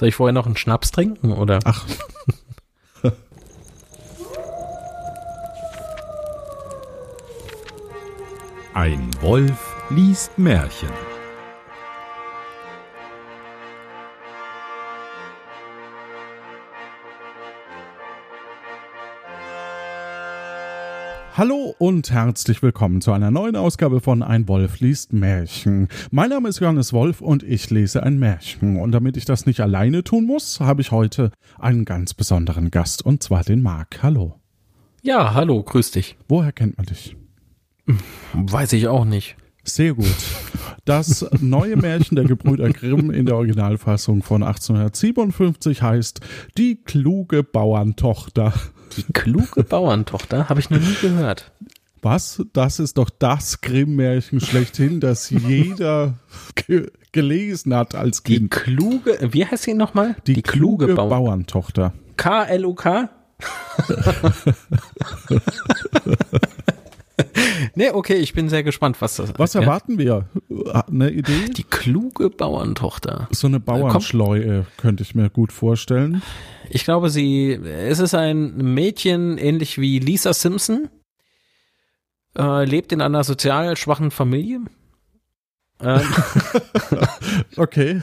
Soll ich vorher noch einen Schnaps trinken oder? Ach. Ein Wolf liest Märchen. Hallo und herzlich willkommen zu einer neuen Ausgabe von Ein Wolf liest Märchen. Mein Name ist Johannes Wolf und ich lese ein Märchen. Und damit ich das nicht alleine tun muss, habe ich heute einen ganz besonderen Gast und zwar den Marc. Hallo. Ja, hallo, grüß dich. Woher kennt man dich? Weiß ich auch nicht. Sehr gut. Das neue Märchen der Gebrüder Grimm in der Originalfassung von 1857 heißt Die kluge Bauerntochter. Die kluge Bauerntochter habe ich noch nie gehört. Was? Das ist doch das Grimm-Märchen schlechthin, das jeder ge gelesen hat als Die Kind. kluge, wie heißt sie nochmal? Die, kluge, Bauerntochter. K-L-U-K? nee, okay, ich bin sehr gespannt, was das Was ja? erwarten wir? Eine Idee? Die kluge Bauerntochter. So eine Bauernschleue könnte ich mir gut vorstellen. Ich glaube, sie, es ist ein Mädchen, ähnlich wie Lisa Simpson, äh, lebt in einer sozial schwachen Familie. Ähm, Okay.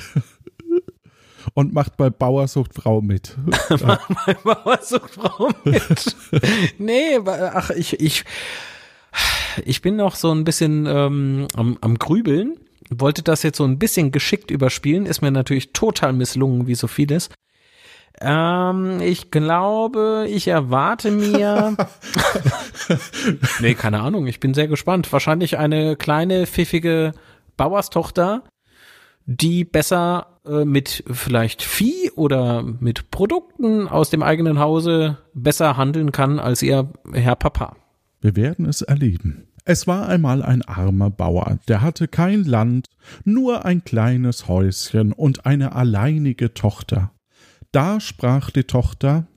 Und macht bei Bauersucht Frau mit. Mama sucht Frau mit. nee, ach, ich, ich, ich bin noch so ein bisschen ähm, am, am Grübeln. Wollte das jetzt so ein bisschen geschickt überspielen, ist mir natürlich total misslungen, wie so vieles. Ähm, ich glaube, ich erwarte mir. nee, keine Ahnung, ich bin sehr gespannt. Wahrscheinlich eine kleine, pfiffige Bauerstochter, die besser äh, mit vielleicht Vieh oder mit Produkten aus dem eigenen Hause besser handeln kann als ihr Herr Papa. Wir werden es erleben. Es war einmal ein armer Bauer, der hatte kein Land, nur ein kleines Häuschen und eine alleinige Tochter. Da sprach die Tochter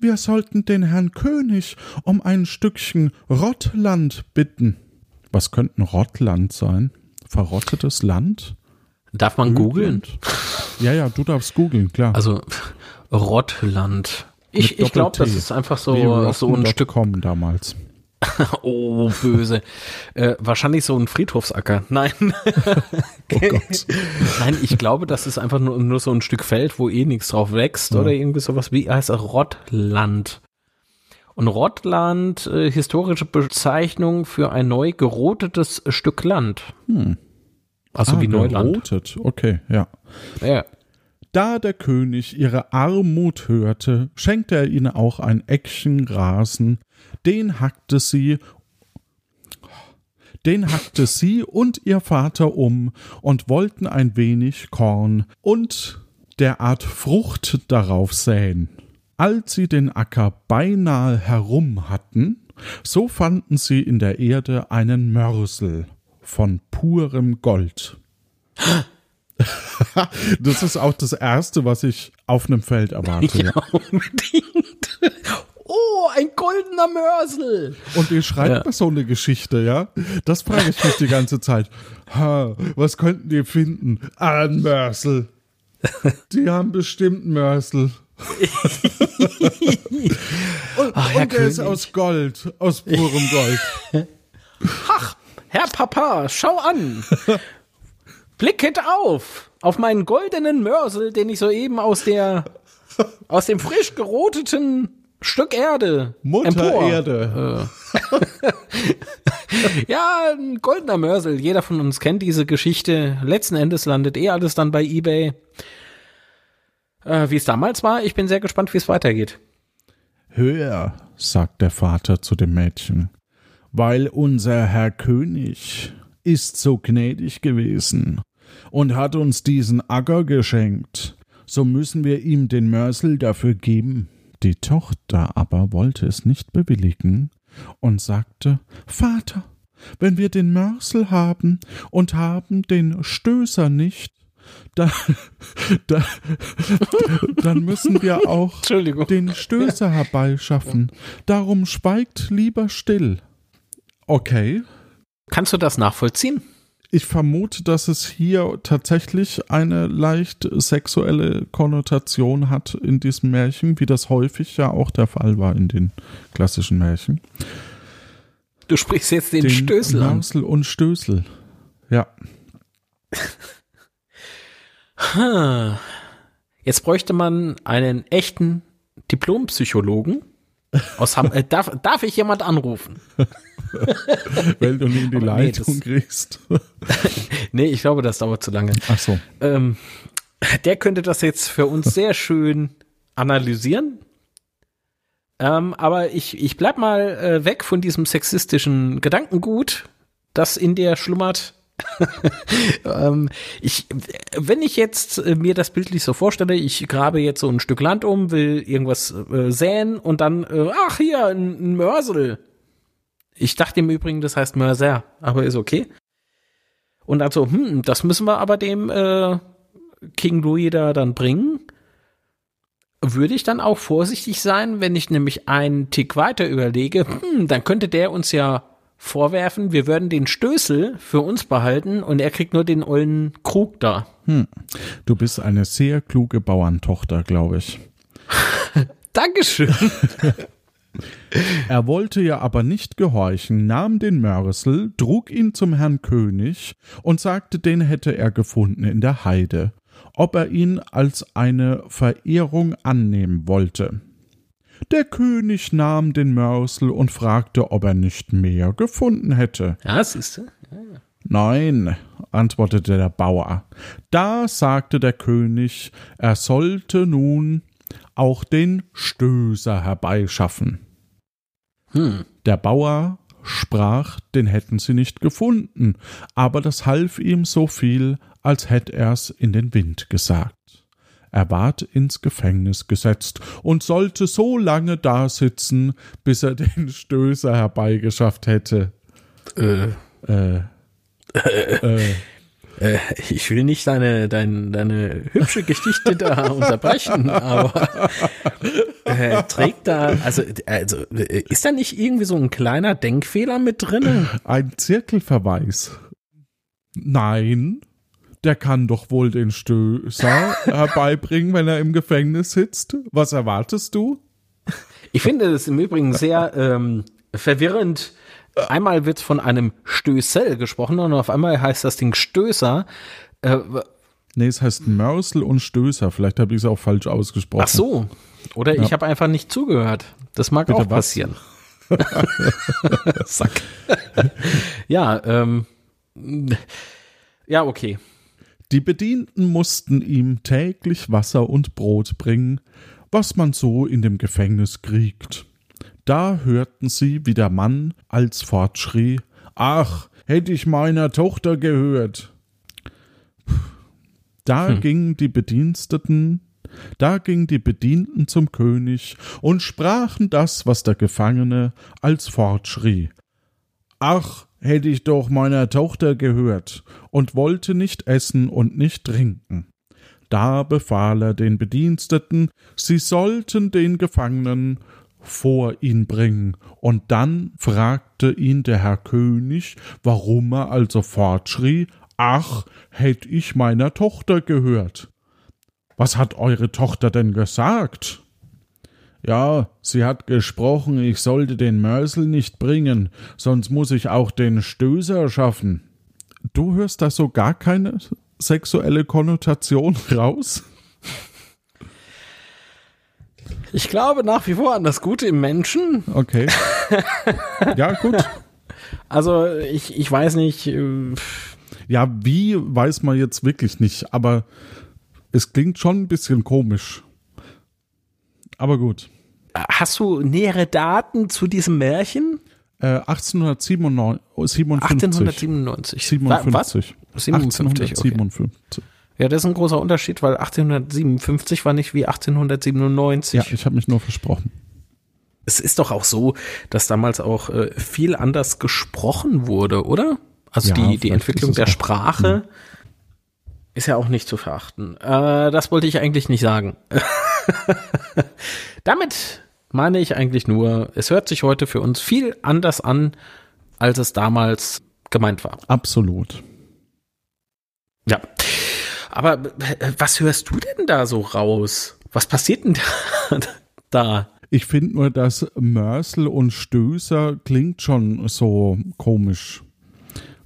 Wir sollten den Herrn König um ein Stückchen Rottland bitten. Was könnte ein Rottland sein? Verrottetes Land? Darf man googeln? Ja, ja, du darfst googeln, klar. Also Rottland. Ich, ich glaube, das ist einfach so, so ein Stück. Rotten.com damals. Oh, böse. äh, wahrscheinlich so ein Friedhofsacker. Nein. Oh Gott. Nein, ich glaube, das ist einfach nur, nur so ein Stück Feld, wo eh nichts drauf wächst oder irgendwie sowas. Wie heißt das? Rottland. Und Rottland, äh, historische Bezeichnung für ein neu gerotetes Stück Land. Also Ah, wie Neuland. gerotet. Okay, ja. Ja. Da der König ihre Armut hörte, schenkte er ihnen auch ein Eckchen Rasen, den hackte sie, den hackte sie und ihr Vater um und wollten ein wenig Korn und der Art Frucht darauf säen. Als sie den Acker beinahe herum hatten, so fanden sie in der Erde einen Mörsel von purem Gold. Das ist auch das Erste, was ich auf einem Feld erwarte. Ja, unbedingt. Oh, ein goldener Mörsel. Und wie schreibt Ja. so eine Geschichte, ja? Das frage ich mich die ganze Zeit. Ha, was könnten die finden? Ah, ein Mörsel. Die haben bestimmt Mörsel. und Ach, und der ist aus Gold, aus purem Gold. Herr Papa, schau an. Blicket auf, auf meinen goldenen Mörsel, den ich soeben aus der, aus dem frisch geroteten Stück Erde Mutter empor. Erde. Ja, ein goldener Mörsel. Jeder von uns kennt diese Geschichte. Letzten Endes landet eh alles dann bei eBay. Äh, wie es damals war, ich bin sehr gespannt, wie es weitergeht. Hör, sagt der Vater zu dem Mädchen, weil unser Herr König ist so gnädig gewesen und hat uns diesen Acker geschenkt, so müssen wir ihm den Mörsel dafür geben. Die Tochter aber wollte es nicht bewilligen und sagte Vater, wenn wir den Mörsel haben und haben den Stößer nicht, da, da, dann müssen wir auch den Stößer herbeischaffen. Darum schweigt lieber still. Okay. Kannst du das nachvollziehen? Ich vermute, dass es hier tatsächlich eine leicht sexuelle Konnotation hat in diesem Märchen, wie das häufig ja auch der Fall war in den klassischen Märchen. Du sprichst jetzt den, den Stößel an. Mörzel und Stößel. Ja. Jetzt bräuchte man einen echten Diplompsychologen. Aus Ham äh, darf, darf ich jemand anrufen? Weil du nie in die Aber Leitung nee, kriegst. nee, ich glaube, das dauert zu lange. Ach so. Ähm, der könnte das jetzt für uns sehr schön analysieren. Ähm, aber ich, ich bleib mal äh, weg von diesem sexistischen Gedankengut, das in dir schlummert. ähm, ich, wenn ich jetzt äh, mir das bildlich so vorstelle, ich grabe jetzt so ein Stück Land um, will irgendwas äh, säen und dann, äh, ach hier, ein, ein Mörsel. Ich dachte im Übrigen, das heißt Mörser, aber ist okay. Und also, hm, das müssen wir aber dem äh, King Louis da dann bringen. Würde ich dann auch vorsichtig sein, wenn ich nämlich einen Tick weiter überlege, hm, dann könnte der uns ja vorwerfen, wir würden den Stößel für uns behalten und er kriegt nur den ollen Krug da. Hm. Du bist eine sehr kluge Bauerntochter, glaube ich. Dankeschön. er wollte ja aber nicht gehorchen, nahm den Mörsel, trug ihn zum Herrn König und sagte, den hätte er gefunden in der Heide, ob er ihn als eine Verehrung annehmen wollte. Der König nahm den Mörsel und fragte, ob er nicht mehr gefunden hätte. Ja, siehst du. Ja. Nein, antwortete der Bauer. Da sagte der König, er sollte nun auch den Stößer herbeischaffen. Hm. Der Bauer sprach, den hätten sie nicht gefunden, aber das half ihm so viel, als hätt er's in den Wind gesagt. Er ward ins Gefängnis gesetzt und sollte so lange dasitzen, bis er den Stößer herbeigeschafft hätte. Äh. Äh. äh. Äh, ich will nicht deine, deine, deine hübsche Geschichte da unterbrechen, aber äh, trägt da, also, also ist da nicht irgendwie so ein kleiner Denkfehler mit drin? Ein Zirkelverweis. Nein, der kann doch wohl den Stößer herbeibringen, wenn er im Gefängnis sitzt. Was erwartest du? Ich finde es im Übrigen sehr ähm, verwirrend. Einmal wird von einem Stößel gesprochen und auf einmal heißt das Ding Stößer. Äh, nee, es heißt Mörsel und Stößer. Vielleicht habe ich es auch falsch ausgesprochen. Ach so. Oder ja. ich habe einfach nicht zugehört. Das mag Bitte auch passieren. Sack. ja, ähm, ja, okay. Die Bedienten mussten ihm täglich Wasser und Brot bringen, was man so in dem Gefängnis kriegt. Da hörten sie, wie der Mann als fortschrie Ach, hätte ich meiner Tochter gehört. Da hm. gingen die Bediensteten, da gingen die Bedienten zum König und sprachen das, was der Gefangene als fortschrie. Ach, hätte ich doch meiner Tochter gehört und wollte nicht essen und nicht trinken. Da befahl er den Bediensteten, sie sollten den Gefangenen vor ihn bringen, und dann fragte ihn der Herr König, warum er also fortschrie, ach, hätt ich meiner Tochter gehört. Was hat eure Tochter denn gesagt? Ja, sie hat gesprochen, ich sollte den Mörsel nicht bringen, sonst muss ich auch den Stößer schaffen. Du hörst da so gar keine sexuelle Konnotation raus? Ich glaube nach wie vor an das Gute im Menschen. Okay. Ja, gut. Also ich, ich weiß nicht. Äh, ja, wie weiß man jetzt wirklich nicht, aber es klingt schon ein bisschen komisch. Aber gut. Hast du nähere Daten zu diesem Märchen? Äh, 1857. 1897. 57. Was? 57. 1857. Okay. Ja, das ist ein großer Unterschied, weil 1857 war nicht wie 1897. Ja, ich habe mich nur versprochen. Es ist doch auch so, dass damals auch äh, viel anders gesprochen wurde, oder? Also ja, die, die Entwicklung der Sprache hm. ist ja auch nicht zu verachten. Äh, das wollte ich eigentlich nicht sagen. Damit meine ich eigentlich nur, es hört sich heute für uns viel anders an, als es damals gemeint war. Absolut. Ja. Aber äh, was hörst du denn da so raus? Was passiert denn da? da? Ich finde nur, dass Mörsel und Stößer klingt schon so komisch.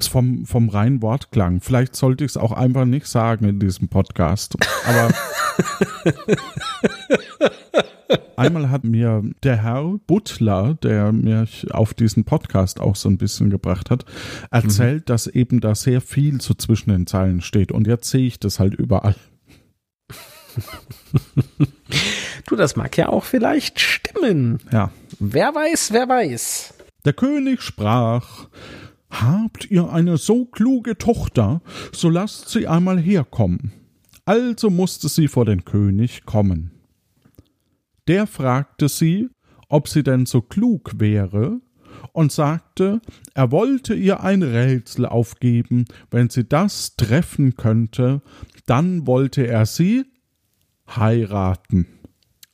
Vom, vom reinen Wortklang. Vielleicht sollte ich es auch einfach nicht sagen in diesem Podcast. Aber einmal hat mir der Herr Butler, der mich auf diesen Podcast auch so ein bisschen gebracht hat, erzählt, mhm. dass eben da sehr viel so zwischen den Zeilen steht. Und jetzt sehe ich das halt überall. du, das mag ja auch vielleicht stimmen. Ja. Wer weiß, wer weiß. Der König sprach, Habt ihr eine so kluge Tochter, so lasst sie einmal herkommen. Also musste sie vor den König kommen. Der fragte sie, ob sie denn so klug wäre, und sagte, er wollte ihr ein Rätsel aufgeben, wenn sie das treffen könnte, dann wollte er sie heiraten.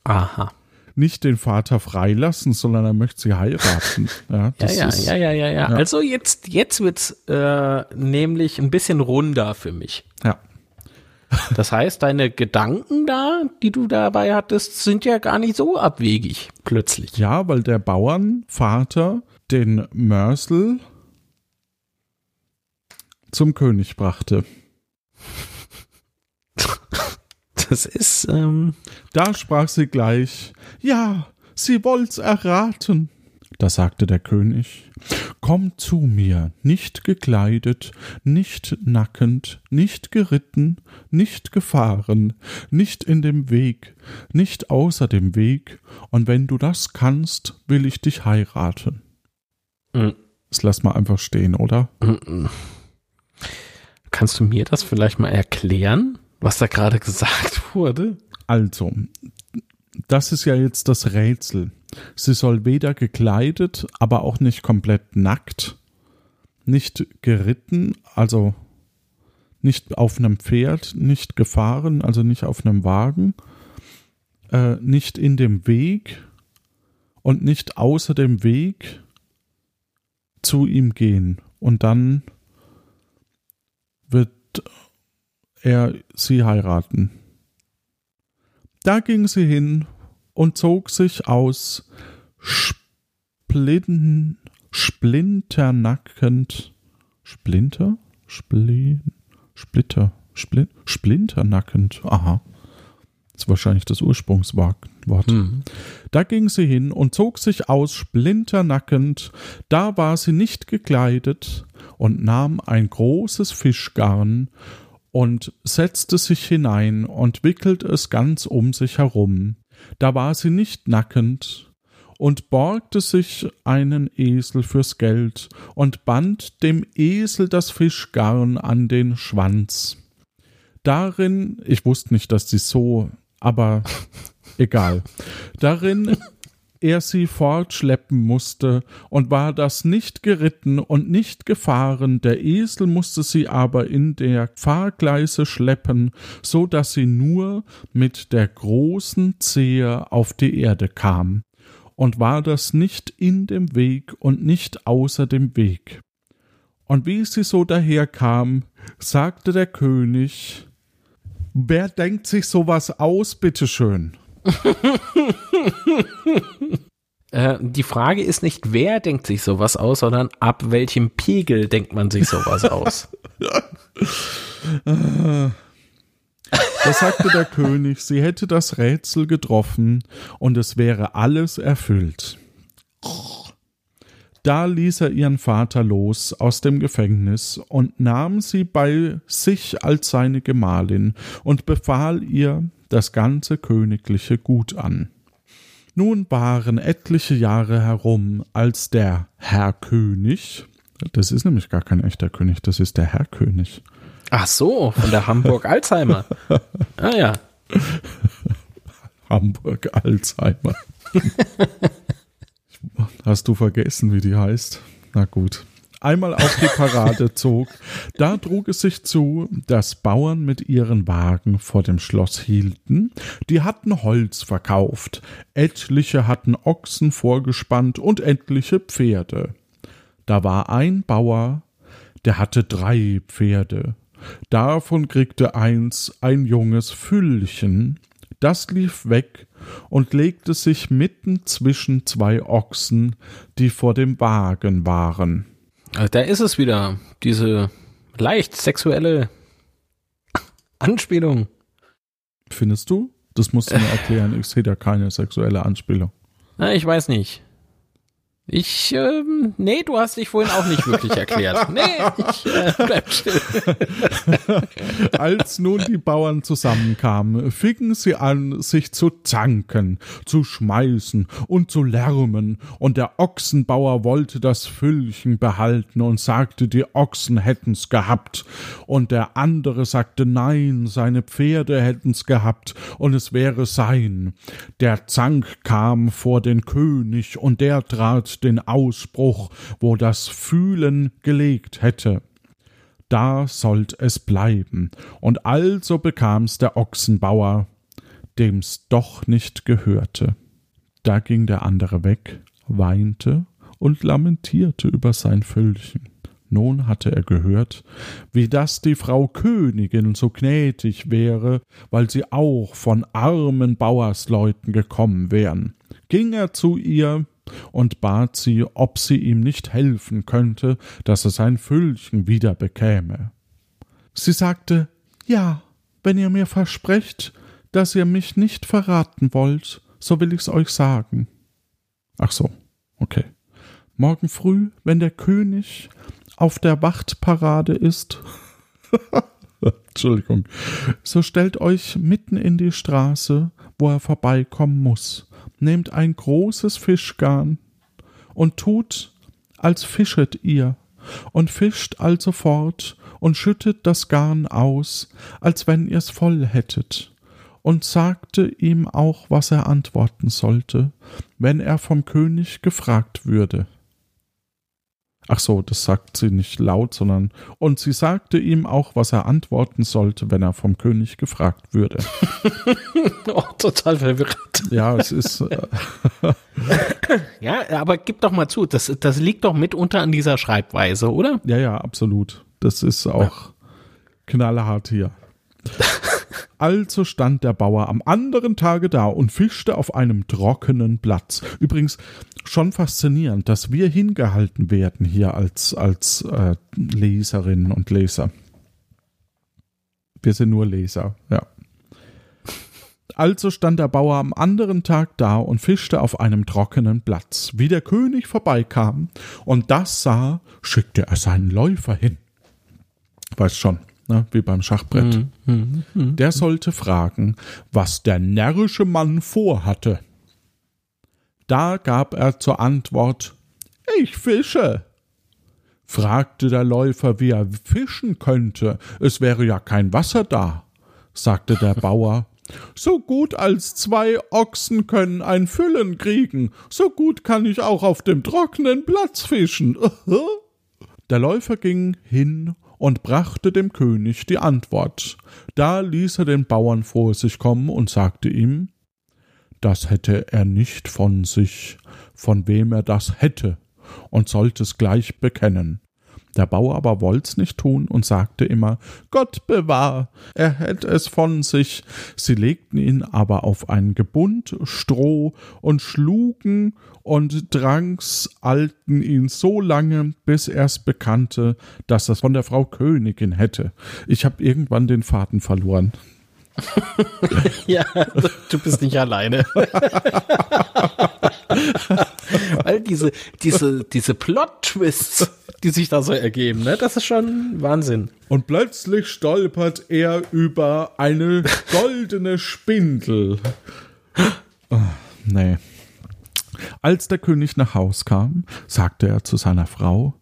Aha nicht den Vater freilassen, sondern er möchte sie heiraten. Ja, ja, ja, ist, ja, ja, ja, ja, Also jetzt, jetzt wird's äh, nämlich ein bisschen runder für mich. Ja. Das heißt, deine Gedanken da, die du dabei hattest, sind ja gar nicht so abwegig plötzlich. Ja, weil der Bauernvater den Mörsel zum König brachte. Das ist. Ähm da sprach sie gleich: Ja, sie wollt's erraten. Da sagte der König: Komm zu mir, nicht gekleidet, nicht nackend, nicht geritten, nicht gefahren, nicht in dem Weg, nicht außer dem Weg, und wenn du das kannst, will ich dich heiraten. Mhm. Das lass mal einfach stehen, oder? Mhm. Kannst du mir das vielleicht mal erklären? was da gerade gesagt wurde? Also, das ist ja jetzt das Rätsel. Sie soll weder gekleidet, aber auch nicht komplett nackt, nicht geritten, also nicht auf einem Pferd, nicht gefahren, also nicht auf einem Wagen, äh, nicht in dem Weg und nicht außer dem Weg zu ihm gehen. Und dann wird er sie heiraten. Da ging sie hin und zog sich aus Splin, splinternackend, Splinter? Splin, Splitter, Splin, splinternackend, aha. Das ist wahrscheinlich das Ursprungswort. Mhm. Da ging sie hin und zog sich aus splinternackend, da war sie nicht gekleidet und nahm ein großes Fischgarn und setzte sich hinein und wickelte es ganz um sich herum. Da war sie nicht nackend und borgte sich einen Esel fürs Geld und band dem Esel das Fischgarn an den Schwanz. Darin, ich wusste nicht, dass sie so, aber egal. Darin er sie fortschleppen musste, und war das nicht geritten und nicht gefahren, der Esel musste sie aber in der Fahrgleise schleppen, so dass sie nur mit der großen Zehe auf die Erde kam. Und war das nicht in dem Weg und nicht außer dem Weg. Und wie sie so daherkam, sagte der König, Wer denkt sich sowas aus, bitteschön? Äh, die Frage ist nicht, wer denkt sich sowas aus, sondern ab welchem Pegel denkt man sich sowas aus. Da sagte der König, sie hätte das Rätsel getroffen und es wäre alles erfüllt. Da ließ er ihren Vater los aus dem Gefängnis und nahm sie bei sich als seine Gemahlin und befahl ihr, das ganze königliche Gut an. Nun waren etliche Jahre herum, als der Herr König, das ist nämlich gar kein echter König, das ist der Herr König. Ach so, von der Hamburg Alzheimer. Ah ja. Hamburg Alzheimer. Hast du vergessen, wie die heißt? Na gut einmal auf die Parade zog, da trug es sich zu, dass Bauern mit ihren Wagen vor dem Schloss hielten, die hatten Holz verkauft, etliche hatten Ochsen vorgespannt und etliche Pferde. Da war ein Bauer, der hatte drei Pferde, Davon kriegte eins ein junges Füllchen, das lief weg und legte sich mitten zwischen zwei Ochsen, die vor dem Wagen waren. Also da ist es wieder, diese leicht sexuelle Anspielung. Findest du? Das musst du mir erklären. Ich sehe da keine sexuelle Anspielung. Na, ich weiß nicht. Ich, ähm, nee, du hast dich vorhin auch nicht wirklich erklärt. Nee, ich äh, bleib still. Als nun die Bauern zusammenkamen, fingen sie an, sich zu zanken, zu schmeißen und zu lärmen, und der Ochsenbauer wollte das Füllchen behalten und sagte, die Ochsen hätten's gehabt, und der andere sagte, nein, seine Pferde hätten's gehabt, und es wäre sein. Der Zank kam vor den König, und der trat den Ausspruch, wo das Fühlen gelegt hätte. Da sollt es bleiben, und also bekams der Ochsenbauer, dem's doch nicht gehörte. Da ging der andere weg, weinte und lamentierte über sein Füllchen. Nun hatte er gehört, wie das die Frau Königin so gnädig wäre, weil sie auch von armen Bauersleuten gekommen wären. Ging er zu ihr, und bat sie, ob sie ihm nicht helfen könnte, dass er sein Füllchen wieder bekäme. Sie sagte Ja, wenn ihr mir versprecht, dass ihr mich nicht verraten wollt, so will ich's euch sagen. Ach so, okay. Morgen früh, wenn der König auf der Wachtparade ist, Entschuldigung, so stellt euch mitten in die Straße, wo er vorbeikommen muss, nehmt ein großes Fischgarn und tut, als fischet ihr, und fischt alsofort und schüttet das Garn aus, als wenn ihr's voll hättet, und sagte ihm auch, was er antworten sollte, wenn er vom König gefragt würde. Ach so, das sagt sie nicht laut, sondern und sie sagte ihm auch, was er antworten sollte, wenn er vom König gefragt würde. oh, total verwirrt. Ja, es ist. Äh, ja, aber gib doch mal zu, das, das liegt doch mitunter an dieser Schreibweise, oder? Ja, ja, absolut. Das ist auch ja. knallhart hier. Also stand der Bauer am anderen Tage da und fischte auf einem trockenen Platz. Übrigens schon faszinierend, dass wir hingehalten werden hier als, als äh, Leserinnen und Leser. Wir sind nur Leser, ja. Also stand der Bauer am anderen Tag da und fischte auf einem trockenen Platz. Wie der König vorbeikam und das sah, schickte er seinen Läufer hin. Weiß schon, ne, wie beim Schachbrett. Mm, mm, mm, der sollte fragen, was der närrische Mann vorhatte. Da gab er zur Antwort Ich fische. Fragte der Läufer, wie er fischen könnte, es wäre ja kein Wasser da. Sagte der Bauer So gut als zwei Ochsen können ein Füllen kriegen, so gut kann ich auch auf dem trockenen Platz fischen. Der Läufer ging hin und brachte dem König die Antwort. Da ließ er den Bauern vor sich kommen und sagte ihm, das hätte er nicht von sich, von wem er das hätte, und sollte es gleich bekennen. Der Bauer aber wollt's nicht tun und sagte immer, Gott bewahr, er hätt es von sich. Sie legten ihn aber auf ein Gebund Stroh und schlugen und drangs alten ihn so lange, bis er's bekannte, dass es von der Frau Königin hätte. Ich hab irgendwann den Faden verloren. ja, du bist nicht alleine. Weil diese, diese, diese Plot-Twists, die sich da so ergeben, ne, das ist schon Wahnsinn. Und plötzlich stolpert er über eine goldene Spindel. Oh, nee. Als der König nach Haus kam, sagte er zu seiner Frau,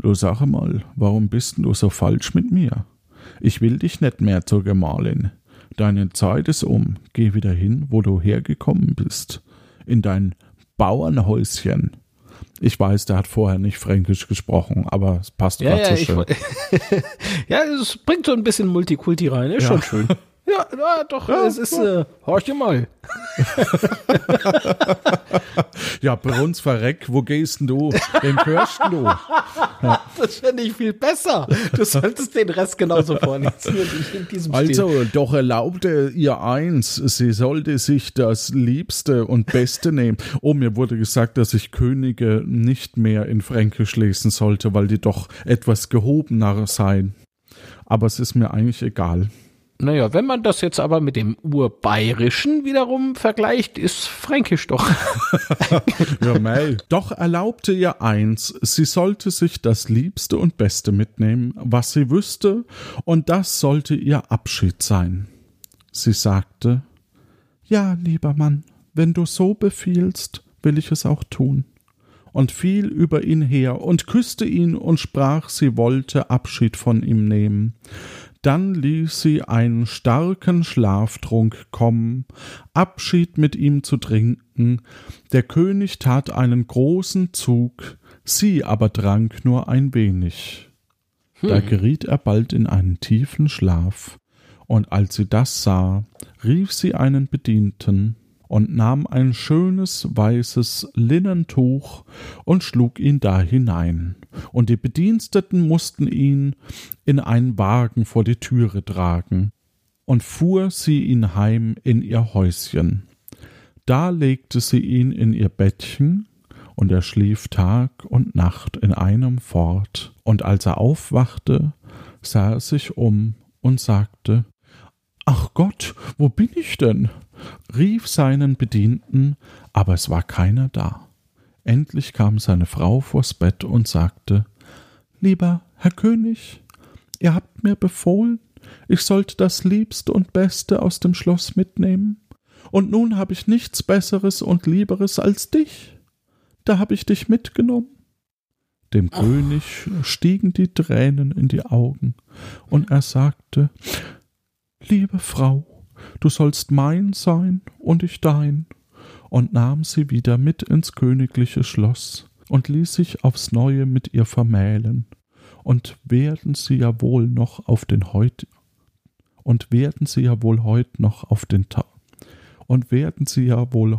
Du sag mal, warum bist du so falsch mit mir? Ich will dich nicht mehr zur Gemahlin. Deine Zeit ist um. Geh wieder hin, wo du hergekommen bist. In dein Bauernhäuschen. Ich weiß, der hat vorher nicht Fränkisch gesprochen, aber es passt ja, gerade ja, so schön. ja, es bringt so ein bisschen Multikulti rein, ist ja. schon schön. Ja, ja doch, Ja, es ist, ja. äh, horch mal. ja, Bruns verreck, wo gehst denn du? Wem hörst du? Ja. Das finde ich viel besser. Du solltest den Rest genauso vorlesen. also, Stil. doch erlaubte ihr eins, sie sollte sich das Liebste und Beste nehmen. Oh, mir wurde gesagt, dass ich Könige nicht mehr in Fränkisch lesen sollte, weil die doch etwas gehobener seien. Aber es ist mir eigentlich egal. Naja, wenn man das jetzt aber mit dem Urbayerischen wiederum vergleicht, ist Fränkisch doch. ja, mei. Doch erlaubte ihr eins, sie sollte sich das Liebste und Beste mitnehmen, was sie wüsste, und das sollte ihr Abschied sein. Sie sagte, Ja, lieber Mann, wenn du so befiehlst, will ich es auch tun. Und fiel über ihn her und küsste ihn und sprach, sie wollte Abschied von ihm nehmen. Dann ließ sie einen starken Schlaftrunk kommen, Abschied mit ihm zu trinken. Der König tat einen großen Zug, sie aber trank nur ein wenig. Hm. Da geriet er bald in einen tiefen Schlaf, und als sie das sah, rief sie einen Bedienten und nahm ein schönes weißes Linnentuch und schlug ihn da hinein, und die Bediensteten mussten ihn in einen Wagen vor die Türe tragen, und fuhr sie ihn heim in ihr Häuschen. Da legte sie ihn in ihr Bettchen, und er schlief Tag und Nacht in einem fort, und als er aufwachte, sah er sich um und sagte Ach Gott, wo bin ich denn? rief seinen Bedienten, aber es war keiner da. Endlich kam seine Frau vors Bett und sagte Lieber Herr König, ihr habt mir befohlen, ich sollte das Liebste und Beste aus dem Schloss mitnehmen, und nun habe ich nichts Besseres und Lieberes als dich. Da habe ich dich mitgenommen. Dem oh. König stiegen die Tränen in die Augen, und er sagte Liebe Frau, du sollst mein sein und ich dein, und nahm sie wieder mit ins königliche Schloss und ließ sich aufs neue mit ihr vermählen, und werden sie ja wohl noch auf den heut und werden sie ja wohl heut noch auf den Tag und werden sie ja wohl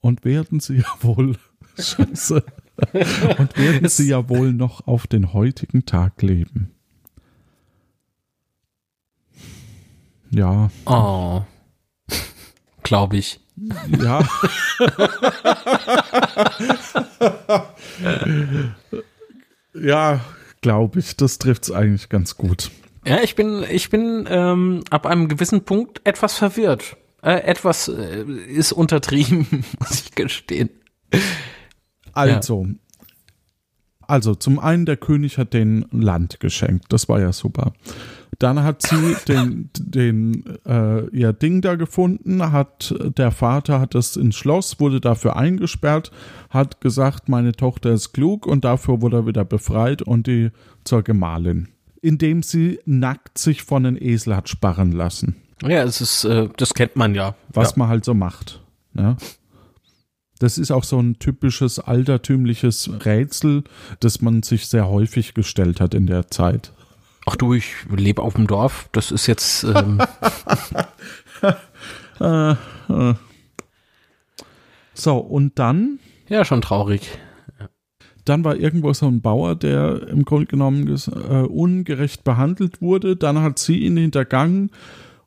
und werden sie ja wohl Scheiße. Und werden sie ja wohl noch auf den heutigen Tag leben. Ja. Oh. Glaube ich. Ja. ja, glaube ich. Das trifft es eigentlich ganz gut. Ja, ich bin, ich bin ähm, ab einem gewissen Punkt etwas verwirrt. Äh, etwas äh, ist untertrieben, muss ich gestehen. Also, ja. also zum einen der König hat den Land geschenkt. Das war ja super. Dann hat sie den, den äh, ihr Ding da gefunden, hat der Vater hat es ins Schloss, wurde dafür eingesperrt, hat gesagt, meine Tochter ist klug und dafür wurde er wieder befreit und die zur Gemahlin, indem sie nackt sich von einem Esel hat sparren lassen. Ja, es ist, äh, das kennt man ja. Was ja. man halt so macht. Ne? Das ist auch so ein typisches altertümliches Rätsel, das man sich sehr häufig gestellt hat in der Zeit. Ach du, ich lebe auf dem Dorf. Das ist jetzt. Ähm äh, äh. so, und dann? Ja, schon traurig. Dann war irgendwo so ein Bauer, der im Grunde genommen äh, ungerecht behandelt wurde. Dann hat sie ihn hintergangen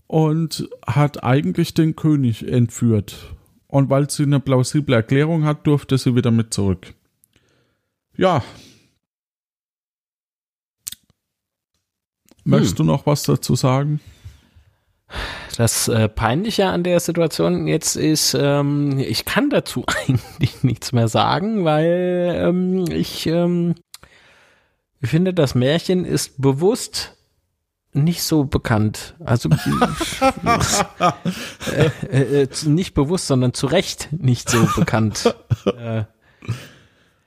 und hat eigentlich den König entführt. Und weil sie eine plausible Erklärung hat, durfte sie wieder mit zurück. Ja, Möchtest hm. du noch was dazu sagen? Das äh, Peinliche an der Situation jetzt ist, ähm, ich kann dazu eigentlich nichts mehr sagen, weil ähm, ich, ähm, ich finde, das Märchen ist bewusst nicht so bekannt. Also äh, äh, äh, nicht bewusst, sondern zu Recht nicht so bekannt. Äh.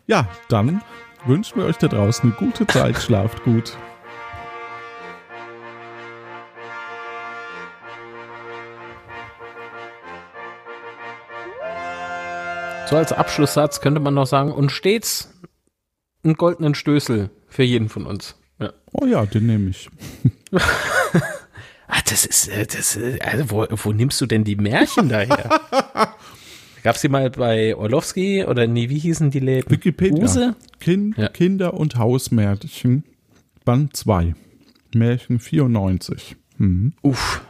Ja, dann wünschen wir euch da draußen eine gute Zeit, schlaft gut. So als Abschlusssatz könnte man noch sagen, und stets einen goldenen Stößel für jeden von uns. Ja. Oh ja, den nehme ich. Ah, das ist, äh, das, äh, also wo, wo nimmst du denn die Märchen daher? Gab's die mal bei Orlowski oder nee, wie hießen die Läden? Wikipedia. Use? Kind, Ja. Kinder- und Hausmärchen, Band 2. Märchen 94. Mhm. Uff.